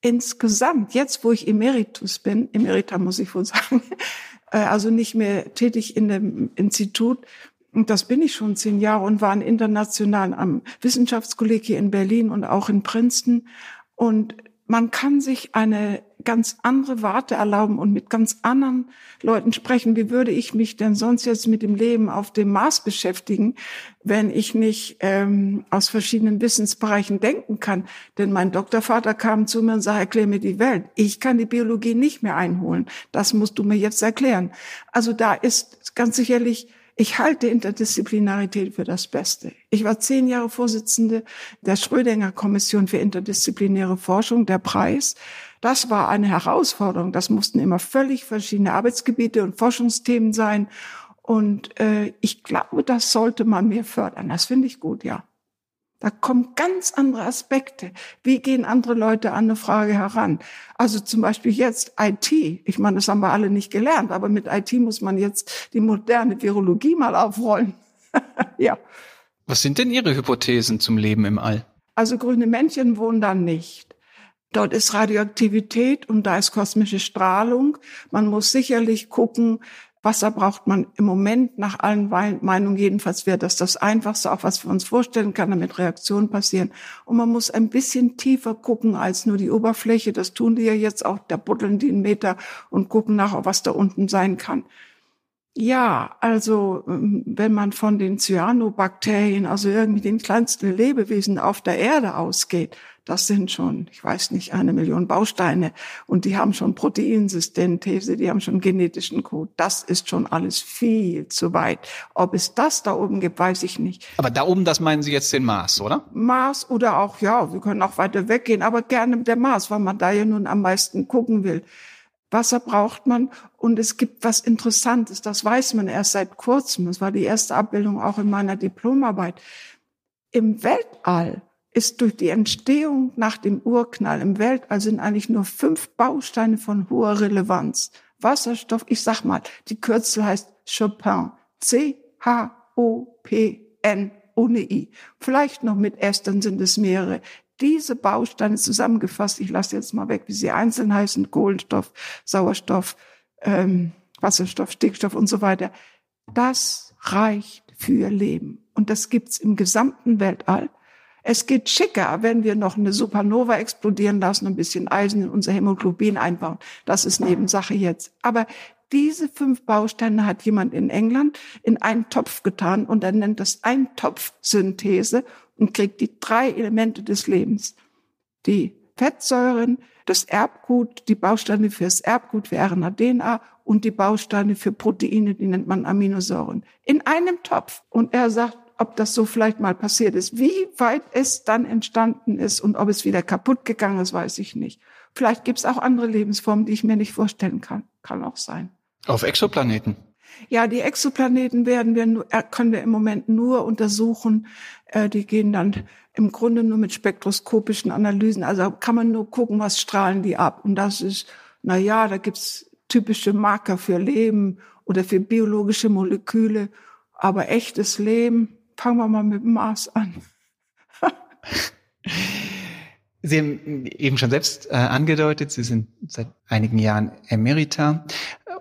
insgesamt, jetzt wo ich Emeritus bin, Emerita muss ich wohl sagen, äh, also nicht mehr tätig in dem Institut, und das bin ich schon zehn Jahre und war international am Wissenschaftskolleg hier in Berlin und auch in Princeton. Und man kann sich eine ganz andere Warte erlauben und mit ganz anderen Leuten sprechen. Wie würde ich mich denn sonst jetzt mit dem Leben auf dem Mars beschäftigen, wenn ich nicht ähm, aus verschiedenen Wissensbereichen denken kann? Denn mein Doktorvater kam zu mir und sagte, erklär mir die Welt. Ich kann die Biologie nicht mehr einholen. Das musst du mir jetzt erklären. Also da ist ganz sicherlich ich halte Interdisziplinarität für das Beste. Ich war zehn Jahre Vorsitzende der Schrödinger Kommission für interdisziplinäre Forschung, der Preis. Das war eine Herausforderung. Das mussten immer völlig verschiedene Arbeitsgebiete und Forschungsthemen sein. Und äh, ich glaube, das sollte man mehr fördern. Das finde ich gut, ja. Da kommen ganz andere Aspekte. Wie gehen andere Leute an eine Frage heran? Also zum Beispiel jetzt IT. Ich meine, das haben wir alle nicht gelernt, aber mit IT muss man jetzt die moderne Virologie mal aufrollen. ja. Was sind denn Ihre Hypothesen zum Leben im All? Also grüne Männchen wohnen da nicht. Dort ist Radioaktivität und da ist kosmische Strahlung. Man muss sicherlich gucken, Wasser braucht man im Moment nach allen Meinungen jedenfalls wäre das das Einfachste, auch was wir uns vorstellen kann, damit Reaktionen passieren. Und man muss ein bisschen tiefer gucken als nur die Oberfläche. Das tun die ja jetzt auch. Da buddeln die einen Meter und gucken nach, was da unten sein kann. Ja, also ähm, wenn man von den Cyanobakterien, also irgendwie den kleinsten Lebewesen auf der Erde ausgeht, das sind schon, ich weiß nicht, eine Million Bausteine und die haben schon Proteinsystentese, die haben schon genetischen Code. Das ist schon alles viel zu weit. Ob es das da oben gibt, weiß ich nicht. Aber da oben, das meinen Sie jetzt den Mars, oder? Mars oder auch, ja, wir können auch weiter weggehen, aber gerne der Mars, weil man da ja nun am meisten gucken will. Wasser braucht man und es gibt was Interessantes, das weiß man erst seit kurzem. Das war die erste Abbildung auch in meiner Diplomarbeit. Im Weltall ist durch die Entstehung nach dem Urknall im Weltall sind eigentlich nur fünf Bausteine von hoher Relevanz. Wasserstoff, ich sag mal, die Kürzel heißt Chopin. C-H-O-P-N ohne I. Vielleicht noch mit S, dann sind es mehrere. Diese Bausteine zusammengefasst, ich lasse jetzt mal weg, wie sie einzeln heißen, Kohlenstoff, Sauerstoff, ähm, Wasserstoff, Stickstoff und so weiter. Das reicht für Leben. Und das gibt's im gesamten Weltall. Es geht schicker, wenn wir noch eine Supernova explodieren lassen, ein bisschen Eisen in unser Hämoglobin einbauen. Das ist Nebensache jetzt. Aber diese fünf Bausteine hat jemand in England in einen Topf getan und er nennt das Eintopfsynthese und kriegt die drei Elemente des Lebens. Die Fettsäuren, das Erbgut, die Bausteine fürs Erbgut für RNA-DNA und die Bausteine für Proteine, die nennt man Aminosäuren. In einem Topf. Und er sagt, ob das so vielleicht mal passiert ist. Wie weit es dann entstanden ist und ob es wieder kaputt gegangen ist, weiß ich nicht. Vielleicht gibt es auch andere Lebensformen, die ich mir nicht vorstellen kann. Kann auch sein. Auf Exoplaneten? Ja, die Exoplaneten werden wir nur, äh, können wir im Moment nur untersuchen. Äh, die gehen dann im Grunde nur mit spektroskopischen Analysen. Also kann man nur gucken, was strahlen die ab. Und das ist, na ja, da gibt's typische Marker für Leben oder für biologische Moleküle. Aber echtes Leben, fangen wir mal mit Mars an. Sie haben eben schon selbst äh, angedeutet, Sie sind seit einigen Jahren Emerita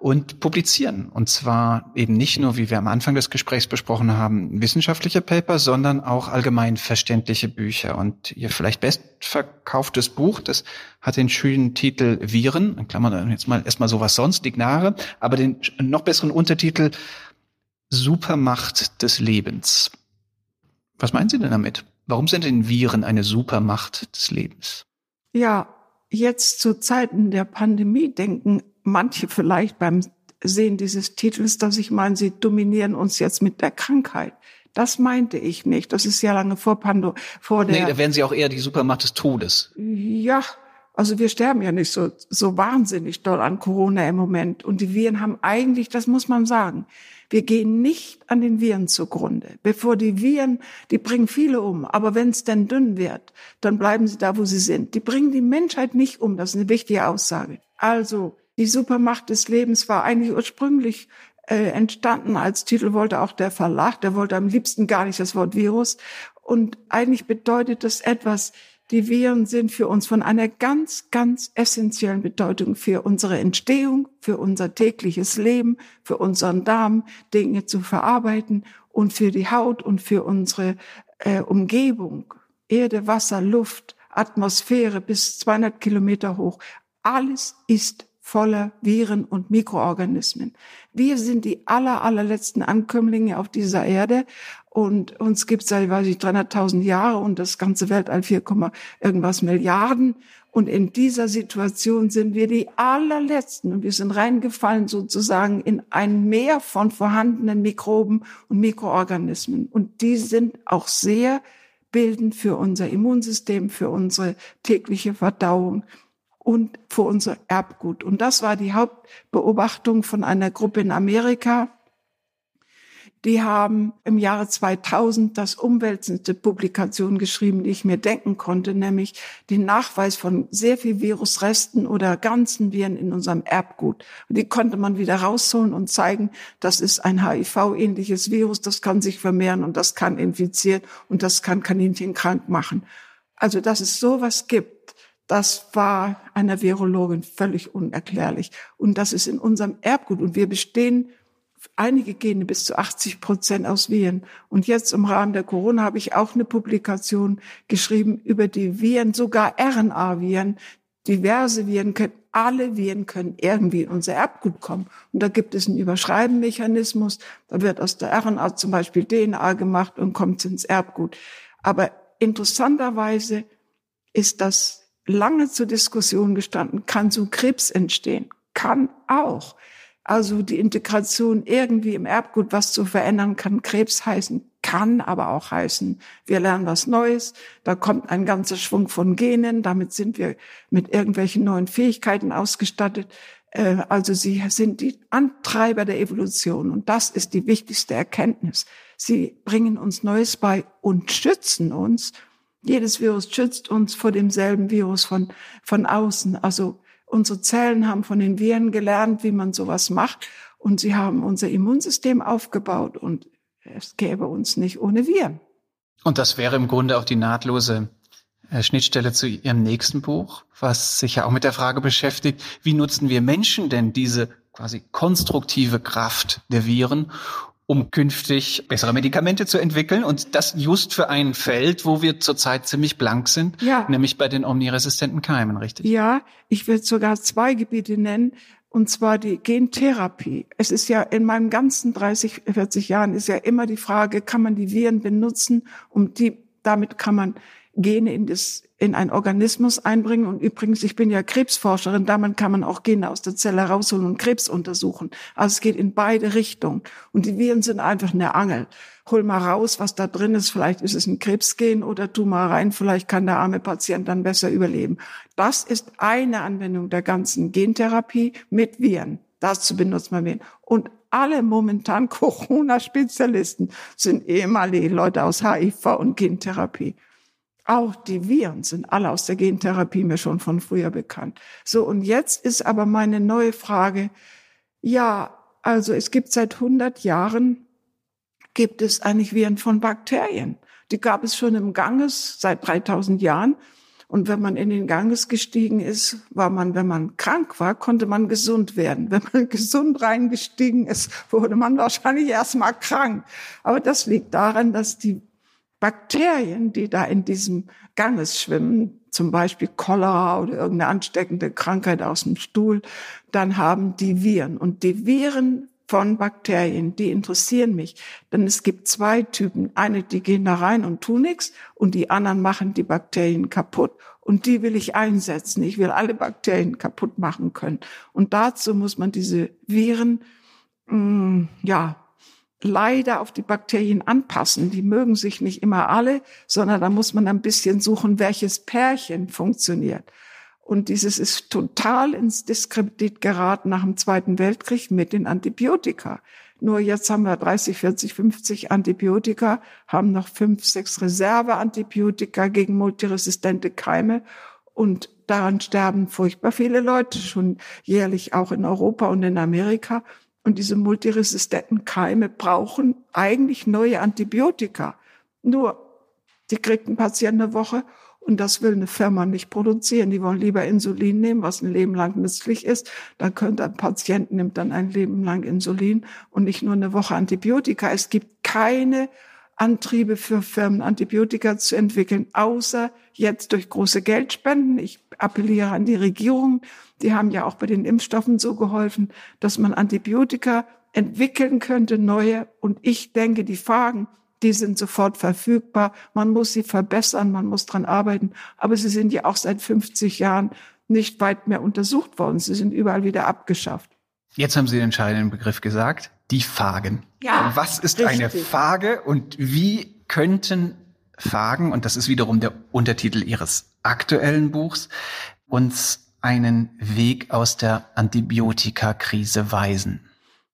und publizieren. Und zwar eben nicht nur, wie wir am Anfang des Gesprächs besprochen haben, wissenschaftliche Paper, sondern auch allgemein verständliche Bücher. Und Ihr vielleicht bestverkauftes Buch, das hat den schönen Titel Viren, in Klammern jetzt mal erstmal sowas sonst, Ignare, aber den noch besseren Untertitel Supermacht des Lebens. Was meinen Sie denn damit? Warum sind denn Viren eine Supermacht des Lebens? Ja, jetzt zu Zeiten der Pandemie denken manche vielleicht beim Sehen dieses Titels, dass ich meine, sie dominieren uns jetzt mit der Krankheit. Das meinte ich nicht. Das ist ja lange vor Pando, vor der. Nee, da wären sie auch eher die Supermacht des Todes. Ja, also wir sterben ja nicht so, so wahnsinnig doll an Corona im Moment. Und die Viren haben eigentlich, das muss man sagen, wir gehen nicht an den Viren zugrunde. Bevor die Viren, die bringen viele um, aber wenn es denn dünn wird, dann bleiben sie da, wo sie sind. Die bringen die Menschheit nicht um, das ist eine wichtige Aussage. Also die Supermacht des Lebens war eigentlich ursprünglich äh, entstanden als Titel wollte auch der Verlag, der wollte am liebsten gar nicht das Wort Virus. Und eigentlich bedeutet das etwas, Die Viren sind für uns von einer ganz, ganz essentiellen Bedeutung für unsere Entstehung, für unser tägliches Leben, für unseren Darm, Dinge zu verarbeiten und für die Haut und für unsere äh, Umgebung. Erde, Wasser, Luft, Atmosphäre bis 200 Kilometer hoch. Alles ist voller Viren und Mikroorganismen. Wir sind die aller, allerletzten Ankömmlinge auf dieser Erde und uns gibt es seit, weiß ich, 300.000 Jahre und das ganze Weltall 4, irgendwas Milliarden. Und in dieser Situation sind wir die allerletzten und wir sind reingefallen sozusagen in ein Meer von vorhandenen Mikroben und Mikroorganismen. Und die sind auch sehr bildend für unser Immunsystem, für unsere tägliche Verdauung und für unser Erbgut. Und das war die Hauptbeobachtung von einer Gruppe in Amerika. Die haben im Jahre 2000 das umwälzendste Publikation geschrieben, die ich mir denken konnte, nämlich den Nachweis von sehr viel Virusresten oder ganzen Viren in unserem Erbgut. Und die konnte man wieder rausholen und zeigen, das ist ein HIV-ähnliches Virus, das kann sich vermehren und das kann infizieren und das kann Kaninchen krank machen. Also, dass es sowas gibt, das war einer Virologin völlig unerklärlich. Und das ist in unserem Erbgut. Und wir bestehen einige Gene bis zu 80 Prozent aus Viren. Und jetzt im Rahmen der Corona habe ich auch eine Publikation geschrieben über die Viren, sogar RNA-Viren. Diverse Viren können, alle Viren können irgendwie in unser Erbgut kommen. Und da gibt es einen Überschreibenmechanismus. Da wird aus der RNA zum Beispiel DNA gemacht und kommt ins Erbgut. Aber interessanterweise ist das lange zur Diskussion gestanden. Kann so Krebs entstehen? Kann auch. Also die Integration irgendwie im Erbgut was zu verändern, kann Krebs heißen, kann aber auch heißen, wir lernen was Neues, da kommt ein ganzer Schwung von Genen, damit sind wir mit irgendwelchen neuen Fähigkeiten ausgestattet. Äh, also sie sind die Antreiber der Evolution und das ist die wichtigste Erkenntnis. Sie bringen uns Neues bei und schützen uns. Jedes Virus schützt uns vor demselben Virus von, von außen. Also Unsere Zellen haben von den Viren gelernt, wie man sowas macht. Und sie haben unser Immunsystem aufgebaut. Und es gäbe uns nicht ohne Viren. Und das wäre im Grunde auch die nahtlose äh, Schnittstelle zu Ihrem nächsten Buch, was sich ja auch mit der Frage beschäftigt, wie nutzen wir Menschen denn diese quasi konstruktive Kraft der Viren, um künftig bessere Medikamente zu entwickeln. Und das just für ein Feld, wo wir zurzeit ziemlich blank sind, ja. nämlich bei den omniresistenten Keimen, richtig? Ja, ich will sogar zwei Gebiete nennen. Und zwar die Gentherapie. Es ist ja in meinen ganzen 30, 40 Jahren ist ja immer die Frage, kann man die Viren benutzen, um die, damit kann man Gene in, das, in ein Organismus einbringen. Und übrigens, ich bin ja Krebsforscherin, damit kann man auch Gene aus der Zelle rausholen und Krebs untersuchen. Also es geht in beide Richtungen. Und die Viren sind einfach eine Angel. Hol mal raus, was da drin ist. Vielleicht ist es ein Krebsgen oder tu mal rein. Vielleicht kann der arme Patient dann besser überleben. Das ist eine Anwendung der ganzen Gentherapie mit Viren. Dazu benutzt man Viren. Und alle momentan Corona-Spezialisten sind ehemalige Leute aus HIV und Gentherapie. Auch die Viren sind alle aus der Gentherapie mir schon von früher bekannt. So, und jetzt ist aber meine neue Frage, ja, also es gibt seit 100 Jahren, gibt es eigentlich Viren von Bakterien. Die gab es schon im Ganges seit 3000 Jahren. Und wenn man in den Ganges gestiegen ist, war man, wenn man krank war, konnte man gesund werden. Wenn man gesund reingestiegen ist, wurde man wahrscheinlich erstmal krank. Aber das liegt daran, dass die Bakterien, die da in diesem Ganges schwimmen, zum Beispiel Cholera oder irgendeine ansteckende Krankheit aus dem Stuhl, dann haben die Viren. Und die Viren von Bakterien, die interessieren mich. Denn es gibt zwei Typen. Eine, die gehen da rein und tun nichts und die anderen machen die Bakterien kaputt. Und die will ich einsetzen. Ich will alle Bakterien kaputt machen können. Und dazu muss man diese Viren, mh, mm, ja, leider auf die Bakterien anpassen. Die mögen sich nicht immer alle, sondern da muss man ein bisschen suchen, welches Pärchen funktioniert. Und dieses ist total ins Diskredit geraten nach dem Zweiten Weltkrieg mit den Antibiotika. Nur jetzt haben wir 30, 40, 50 Antibiotika, haben noch fünf, sechs Reserveantibiotika gegen multiresistente Keime und daran sterben furchtbar viele Leute schon jährlich auch in Europa und in Amerika. Und diese multiresistenten Keime brauchen eigentlich neue Antibiotika. Nur, die kriegt ein Patient eine Woche Und das will eine Firma nicht produzieren. Die wollen lieber Insulin nehmen, was ein Leben lang nützlich ist. Dann könnte ein Patient nimmt dann ein Leben lang Insulin und nicht nur eine Woche Antibiotika. Es gibt keine Antriebe für Firmen, Antibiotika zu entwickeln, außer jetzt durch große Geldspenden. Ich appelliere an die Regierung. Die haben ja auch bei den Impfstoffen so geholfen, dass man Antibiotika entwickeln könnte, neue. Und ich denke, die Fragen, die sind sofort verfügbar. Man muss sie verbessern, man muss dran arbeiten. Aber sie sind ja auch seit 50 Jahren nicht weit mehr untersucht worden. Sie sind überall wieder abgeschafft. Jetzt haben Sie den entscheidenden Begriff gesagt, die Phagen. Ja. Was ist richtig. eine Phage und wie könnten Phagen, und das ist wiederum der Untertitel Ihres aktuellen Buchs, uns einen Weg aus der Antibiotikakrise weisen?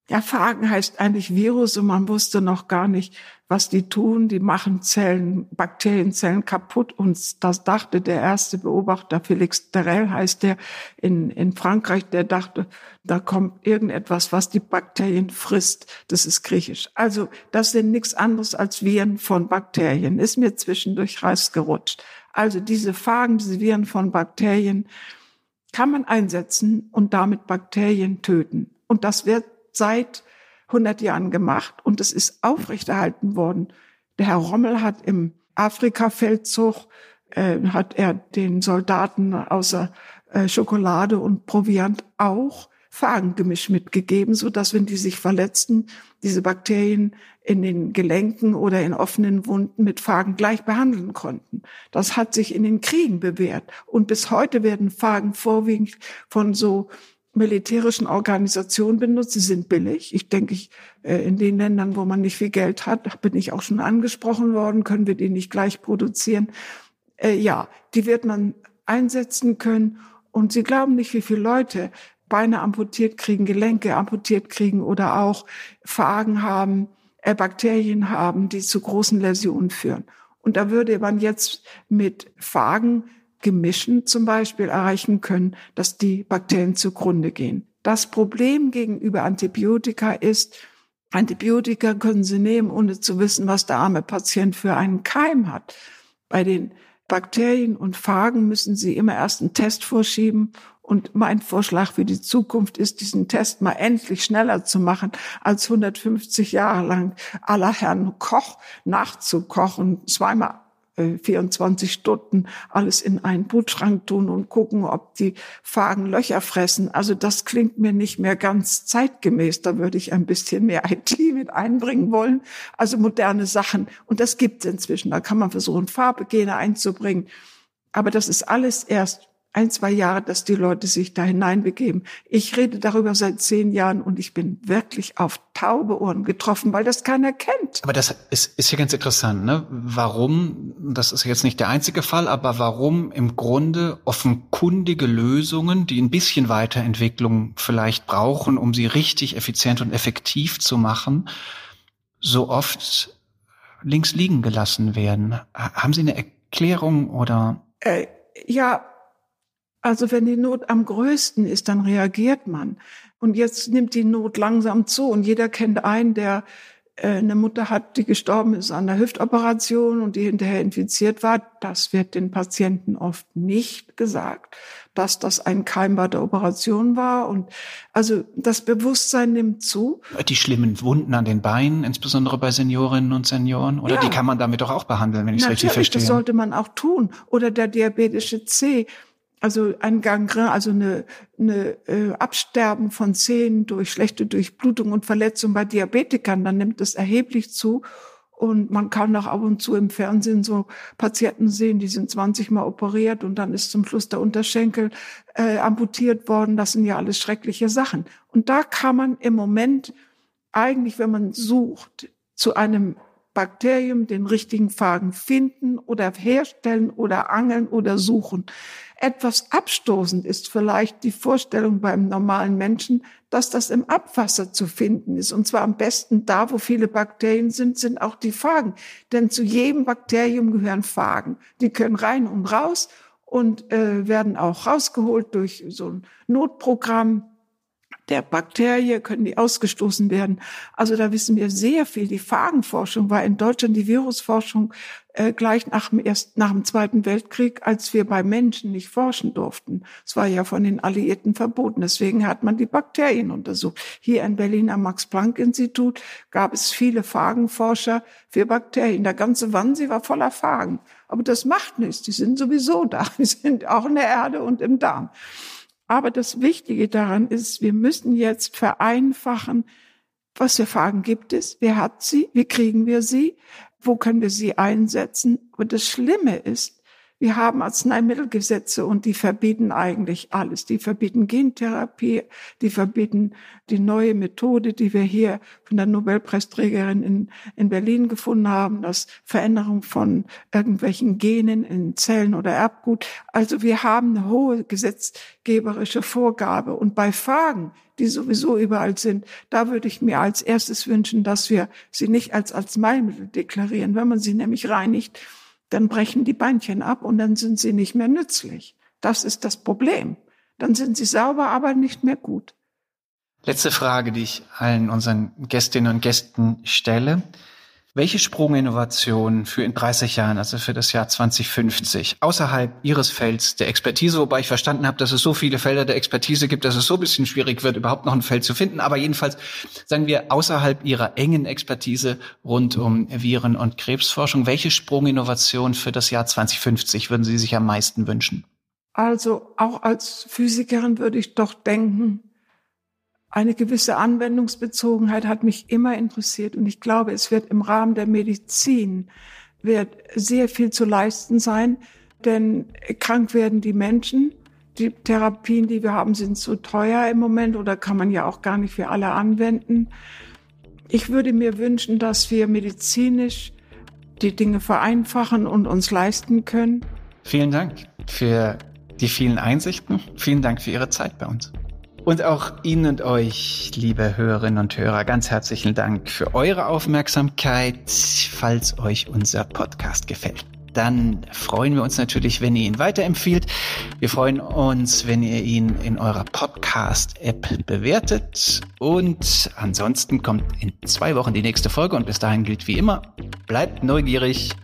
Ja, Phagen heißt eigentlich Virus und man wusste noch gar nicht, was die tun. Die machen Zellen, Bakterienzellen kaputt und das dachte der erste Beobachter, Felix Terrell heißt der in, in Frankreich, der dachte, da kommt irgendetwas, was die Bakterien frisst. Das ist griechisch. Also das sind nichts anderes als Viren von Bakterien. Ist mir zwischendurch rausgerutscht. Also diese Phagen, diese Viren von Bakterien kann man einsetzen und damit Bakterien töten. Und das wird seit 100 Jahren gemacht und es ist aufrechterhalten worden. Der Herr Rommel hat im Afrika-Feldzug äh, hat er den Soldaten außer äh, Schokolade und Proviant auch Phagengemisch mitgegeben, so dass wenn die sich verletzten, diese Bakterien in den Gelenken oder in offenen Wunden mit Phagen gleich behandeln konnten. Das hat sich in den Kriegen bewährt und bis heute werden Phagen vorwiegend von so militärischen Organisationen benutzt. Sie sind billig. Ich denke, ich, äh, in den Ländern, wo man nicht viel Geld hat, bin ich auch schon angesprochen worden, können wir die nicht gleich produzieren. Äh, ja, die wird man einsetzen können. Und Sie glauben nicht, wie viele Leute Beine amputiert kriegen, Gelenke amputiert kriegen oder auch Phagen haben, äh, Bakterien haben, die zu großen Läsionen führen. Und da würde man jetzt mit Phagen Gemischen zum Beispiel erreichen können, dass die Bakterien zugrunde gehen. Das Problem gegenüber Antibiotika ist, Antibiotika können Sie nehmen, ohne zu wissen, was der arme Patient für einen Keim hat. Bei den Bakterien und Phagen müssen Sie immer erst einen Test vorschieben. Und mein Vorschlag für die Zukunft ist, diesen Test mal endlich schneller zu machen, als 150 Jahre lang aller Herrn Koch nachzukochen, zweimal 24 Stunden alles in einen Bootschrank tun und gucken, ob die Phagen Löcher fressen. Also das klingt mir nicht mehr ganz zeitgemäß. Da würde ich ein bisschen mehr IT mit einbringen wollen. Also moderne Sachen. Und das gibt es inzwischen. Da kann man versuchen, Farbegene einzubringen. Aber das ist alles erst ein, zwei Jahre, dass die Leute sich da hineinbegeben. Ich rede darüber seit zehn Jahren und ich bin wirklich auf taube Ohren getroffen, weil das keiner kennt. Aber das ist, ist ja ganz interessant, ne? Warum, das ist jetzt nicht der einzige Fall, aber warum im Grunde offenkundige Lösungen, die ein bisschen Weiterentwicklung vielleicht brauchen, um sie richtig effizient und effektiv zu machen, so oft links liegen gelassen werden. Haben Sie eine Erklärung oder? Äh, ja, also wenn die Not am größten ist, dann reagiert man. Und jetzt nimmt die Not langsam zu und jeder kennt einen, der äh, eine Mutter hat, die gestorben ist an der Hüftoperation und die hinterher infiziert war. Das wird den Patienten oft nicht gesagt, dass das ein Keim bei der Operation war. Und also das Bewusstsein nimmt zu. Die schlimmen Wunden an den Beinen, insbesondere bei Seniorinnen und Senioren, oder ja. die kann man damit doch auch behandeln, wenn ich es richtig verstehe. Das sollte man auch tun. Oder der diabetische C also ein Gangren, also eine, eine äh, Absterben von Zähnen durch schlechte Durchblutung und Verletzung bei Diabetikern, dann nimmt es erheblich zu. Und man kann auch ab und zu im Fernsehen so Patienten sehen, die sind 20 Mal operiert und dann ist zum Schluss der Unterschenkel äh, amputiert worden. Das sind ja alles schreckliche Sachen. Und da kann man im Moment eigentlich, wenn man sucht, zu einem Bakterium den richtigen Faden finden oder herstellen oder angeln oder suchen. Etwas abstoßend ist vielleicht die Vorstellung beim normalen Menschen, dass das im Abwasser zu finden ist. Und zwar am besten da, wo viele Bakterien sind, sind auch die Phagen. Denn zu jedem Bakterium gehören Phagen. Die können rein und raus und äh, werden auch rausgeholt durch so ein Notprogramm der Bakterie können die ausgestoßen werden. Also da wissen wir sehr viel. Die Phagenforschung war in Deutschland die Virusforschung äh, gleich nach dem, ersten, nach dem Zweiten Weltkrieg, als wir bei Menschen nicht forschen durften. Es war ja von den Alliierten verboten. Deswegen hat man die Bakterien untersucht. Hier in Berlin am Max-Planck-Institut gab es viele Phagenforscher für Bakterien. Der ganze Wannsee war voller Phagen. Aber das macht nichts. Die sind sowieso da. Die sind auch in der Erde und im Darm. Aber das Wichtige daran ist, wir müssen jetzt vereinfachen, was für Fragen gibt es, wer hat sie, wie kriegen wir sie, wo können wir sie einsetzen. Und das Schlimme ist, wir haben Arzneimittelgesetze und die verbieten eigentlich alles. Die verbieten Gentherapie, die verbieten die neue Methode, die wir hier von der Nobelpreisträgerin in, in Berlin gefunden haben, das Veränderung von irgendwelchen Genen in Zellen oder Erbgut. Also wir haben eine hohe gesetzgeberische Vorgabe. Und bei Fragen, die sowieso überall sind, da würde ich mir als erstes wünschen, dass wir sie nicht als Arzneimittel deklarieren. Wenn man sie nämlich reinigt, dann brechen die Beinchen ab und dann sind sie nicht mehr nützlich. Das ist das Problem. Dann sind sie sauber, aber nicht mehr gut. Letzte Frage, die ich allen unseren Gästinnen und Gästen stelle. Welche Sprunginnovation für in 30 Jahren, also für das Jahr 2050, außerhalb Ihres Felds der Expertise, wobei ich verstanden habe, dass es so viele Felder der Expertise gibt, dass es so ein bisschen schwierig wird, überhaupt noch ein Feld zu finden, aber jedenfalls sagen wir außerhalb Ihrer engen Expertise rund um Viren- und Krebsforschung, welche Sprunginnovation für das Jahr 2050 würden Sie sich am meisten wünschen? Also auch als Physikerin würde ich doch denken, eine gewisse Anwendungsbezogenheit hat mich immer interessiert und ich glaube, es wird im Rahmen der Medizin wird sehr viel zu leisten sein, denn krank werden die Menschen. Die Therapien, die wir haben, sind zu teuer im Moment oder kann man ja auch gar nicht für alle anwenden. Ich würde mir wünschen, dass wir medizinisch die Dinge vereinfachen und uns leisten können. Vielen Dank für die vielen Einsichten. Vielen Dank für Ihre Zeit bei uns. Und auch Ihnen und euch, liebe Hörerinnen und Hörer, ganz herzlichen Dank für eure Aufmerksamkeit. Falls euch unser Podcast gefällt, dann freuen wir uns natürlich, wenn ihr ihn weiterempfiehlt. Wir freuen uns, wenn ihr ihn in eurer Podcast-App bewertet. Und ansonsten kommt in zwei Wochen die nächste Folge und bis dahin gilt wie immer, bleibt neugierig